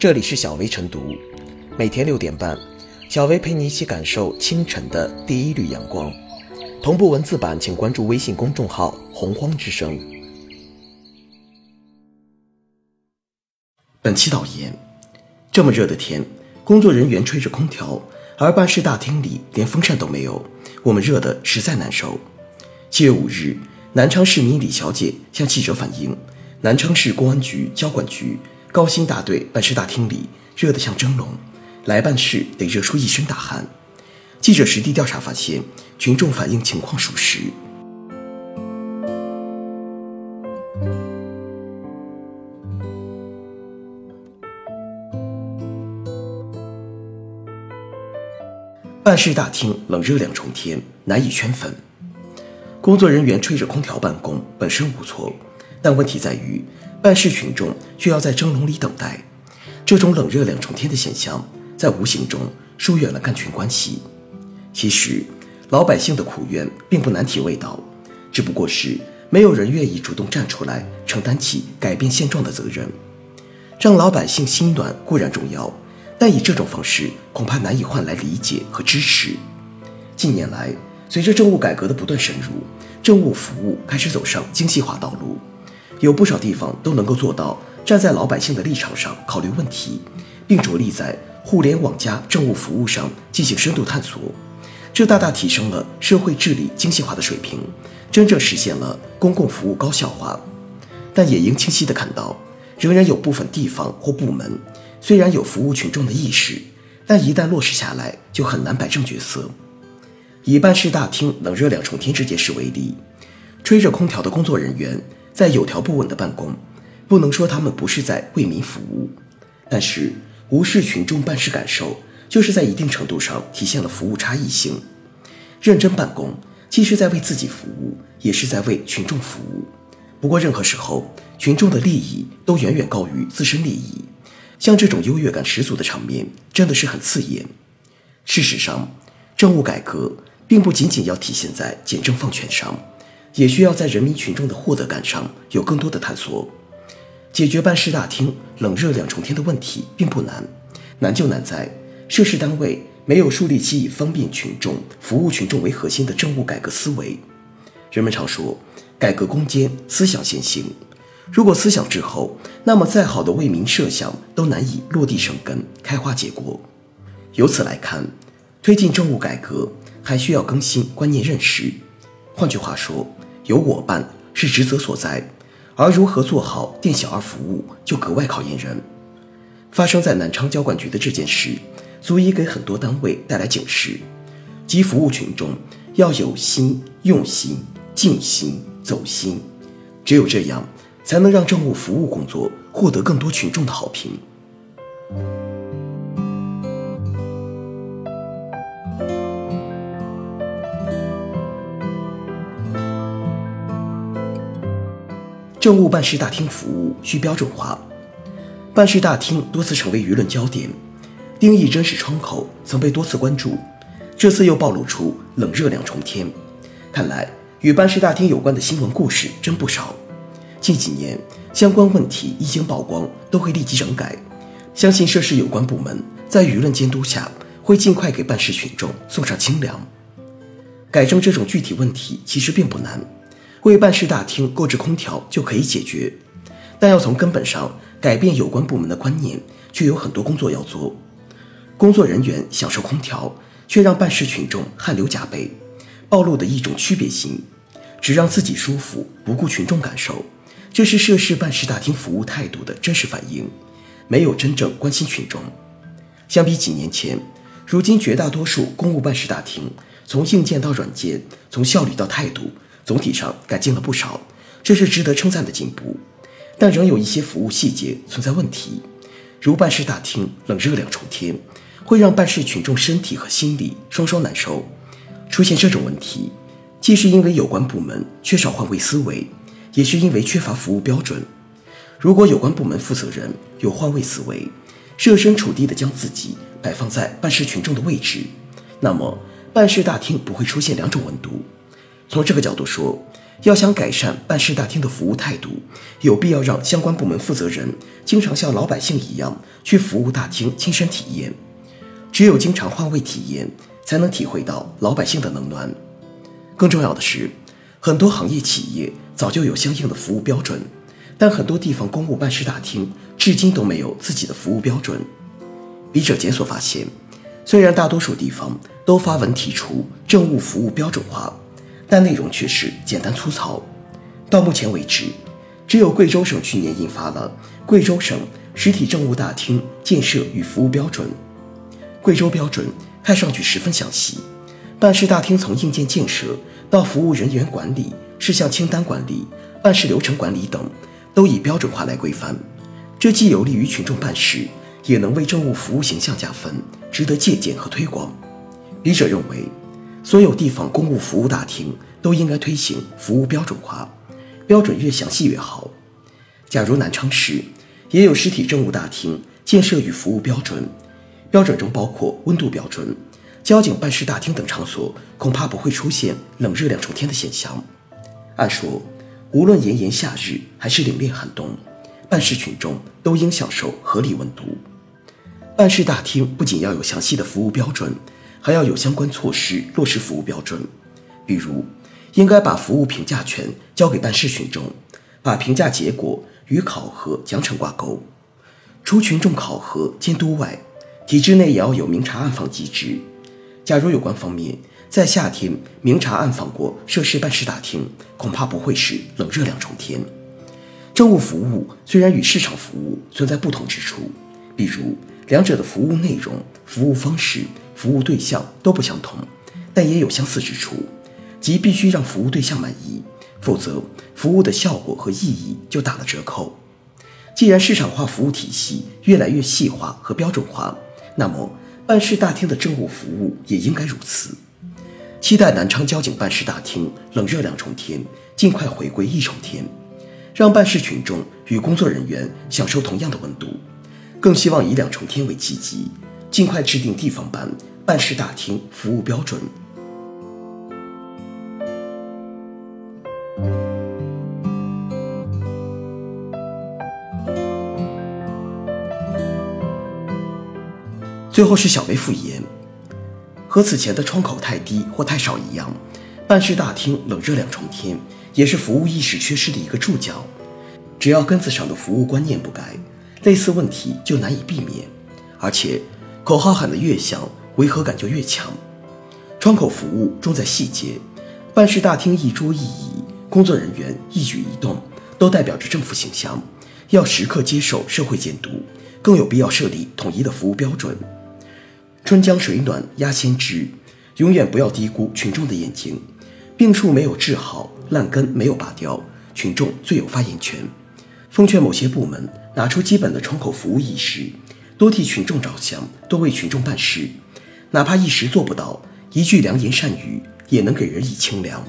这里是小薇晨读，每天六点半，小薇陪你一起感受清晨的第一缕阳光。同步文字版，请关注微信公众号“洪荒之声”。本期导言：这么热的天，工作人员吹着空调，而办事大厅里连风扇都没有，我们热的实在难受。七月五日，南昌市民李小姐向记者反映，南昌市公安局交管局。高新大队办事大厅里热得像蒸笼，来办事得热出一身大汗。记者实地调查发现，群众反映情况属实。办事大厅冷热两重天，难以圈粉。工作人员吹着空调办公本身无错，但问题在于。办事群众却要在蒸笼里等待，这种冷热两重天的现象，在无形中疏远了干群关系。其实，老百姓的苦怨并不难体味到，只不过是没有人愿意主动站出来承担起改变现状的责任。让老百姓心暖固然重要，但以这种方式恐怕难以换来理解和支持。近年来，随着政务改革的不断深入，政务服务开始走上精细化道路。有不少地方都能够做到站在老百姓的立场上考虑问题，并着力在互联网加政务服务上进行深度探索，这大大提升了社会治理精细化的水平，真正实现了公共服务高效化。但也应清晰地看到，仍然有部分地方或部门虽然有服务群众的意识，但一旦落实下来，就很难摆正角色。以办事大厅冷热两重天这件事为例，吹着空调的工作人员。在有条不紊的办公，不能说他们不是在为民服务，但是无视群众办事感受，就是在一定程度上体现了服务差异性。认真办公，既是在为自己服务，也是在为群众服务。不过，任何时候，群众的利益都远远高于自身利益。像这种优越感十足的场面，真的是很刺眼。事实上，政务改革并不仅仅要体现在简政放权上。也需要在人民群众的获得感上有更多的探索。解决办事大厅冷热两重天的问题并不难，难就难在涉事单位没有树立起以方便群众、服务群众为核心的政务改革思维。人们常说，改革攻坚，思想先行。如果思想滞后，那么再好的为民设想都难以落地生根、开花结果。由此来看，推进政务改革还需要更新观念认识。换句话说，有我办是职责所在，而如何做好店小二服务就格外考验人。发生在南昌交管局的这件事，足以给很多单位带来警示，即服务群众要有心、用心、尽心、走心，只有这样，才能让政务服务工作获得更多群众的好评。政务办事大厅服务需标准化。办事大厅多次成为舆论焦点，定义真实窗口曾被多次关注，这次又暴露出冷热两重天。看来与办事大厅有关的新闻故事真不少。近几年相关问题一经曝光，都会立即整改。相信涉事有关部门在舆论监督下，会尽快给办事群众送上清凉。改正这种具体问题其实并不难。为办事大厅购置空调就可以解决，但要从根本上改变有关部门的观念，却有很多工作要做。工作人员享受空调，却让办事群众汗流浃背，暴露的一种区别心，只让自己舒服，不顾群众感受，这是涉事办事大厅服务态度的真实反映，没有真正关心群众。相比几年前，如今绝大多数公务办事大厅，从硬件到软件，从效率到态度。总体上改进了不少，这是值得称赞的进步，但仍有一些服务细节存在问题，如办事大厅冷热两重天，会让办事群众身体和心理双双难受。出现这种问题，既是因为有关部门缺少换位思维，也是因为缺乏服务标准。如果有关部门负责人有换位思维，设身处地地将自己摆放在办事群众的位置，那么办事大厅不会出现两种温度。从这个角度说，要想改善办事大厅的服务态度，有必要让相关部门负责人经常像老百姓一样去服务大厅亲身体验。只有经常换位体验，才能体会到老百姓的冷暖。更重要的是，很多行业企业早就有相应的服务标准，但很多地方公务办事大厅至今都没有自己的服务标准。笔者检索发现，虽然大多数地方都发文提出政务服务标准化。但内容却是简单粗糙。到目前为止，只有贵州省去年印发了《贵州省实体政务大厅建设与服务标准》。贵州标准看上去十分详细，办事大厅从硬件建设到服务人员管理、事项清单管理、办事流程管理等，都以标准化来规范。这既有利于群众办事，也能为政务服务形象加分，值得借鉴和推广。笔者认为。所有地方公务服务大厅都应该推行服务标准化，标准越详细越好。假如南昌市也有实体政务大厅建设与服务标准，标准中包括温度标准，交警办事大厅等场所恐怕不会出现冷热两重天的现象。按说，无论炎炎夏日还是凛冽寒冬，办事群众都应享受合理温度。办事大厅不仅要有详细的服务标准。还要有相关措施落实服务标准，比如应该把服务评价权交给办事群众，把评价结果与考核奖惩挂钩。除群众考核监督外，体制内也要有明察暗访机制。假如有关方面在夏天明察暗访过涉事办事大厅，恐怕不会是冷热两重天。政务服务虽然与市场服务存在不同之处，比如两者的服务内容、服务方式。服务对象都不相同，但也有相似之处，即必须让服务对象满意，否则服务的效果和意义就打了折扣。既然市场化服务体系越来越细化和标准化，那么办事大厅的政务服务也应该如此。期待南昌交警办事大厅冷热两重天尽快回归一重天，让办事群众与工作人员享受同样的温度。更希望以两重天为契机，尽快制定地方版。办事大厅服务标准。最后是小微复言，和此前的窗口太低或太少一样，办事大厅冷热两重天，也是服务意识缺失的一个注脚。只要根子上的服务观念不改，类似问题就难以避免。而且，口号喊得越响。违和感就越强。窗口服务重在细节，办事大厅一桌一椅，工作人员一举一动，都代表着政府形象，要时刻接受社会监督，更有必要设立统一的服务标准。春江水暖鸭先知，永远不要低估群众的眼睛。病树没有治好，烂根没有拔掉，群众最有发言权。奉劝某些部门拿出基本的窗口服务意识，多替群众着想，多为群众办事。哪怕一时做不到，一句良言善语也能给人以清凉。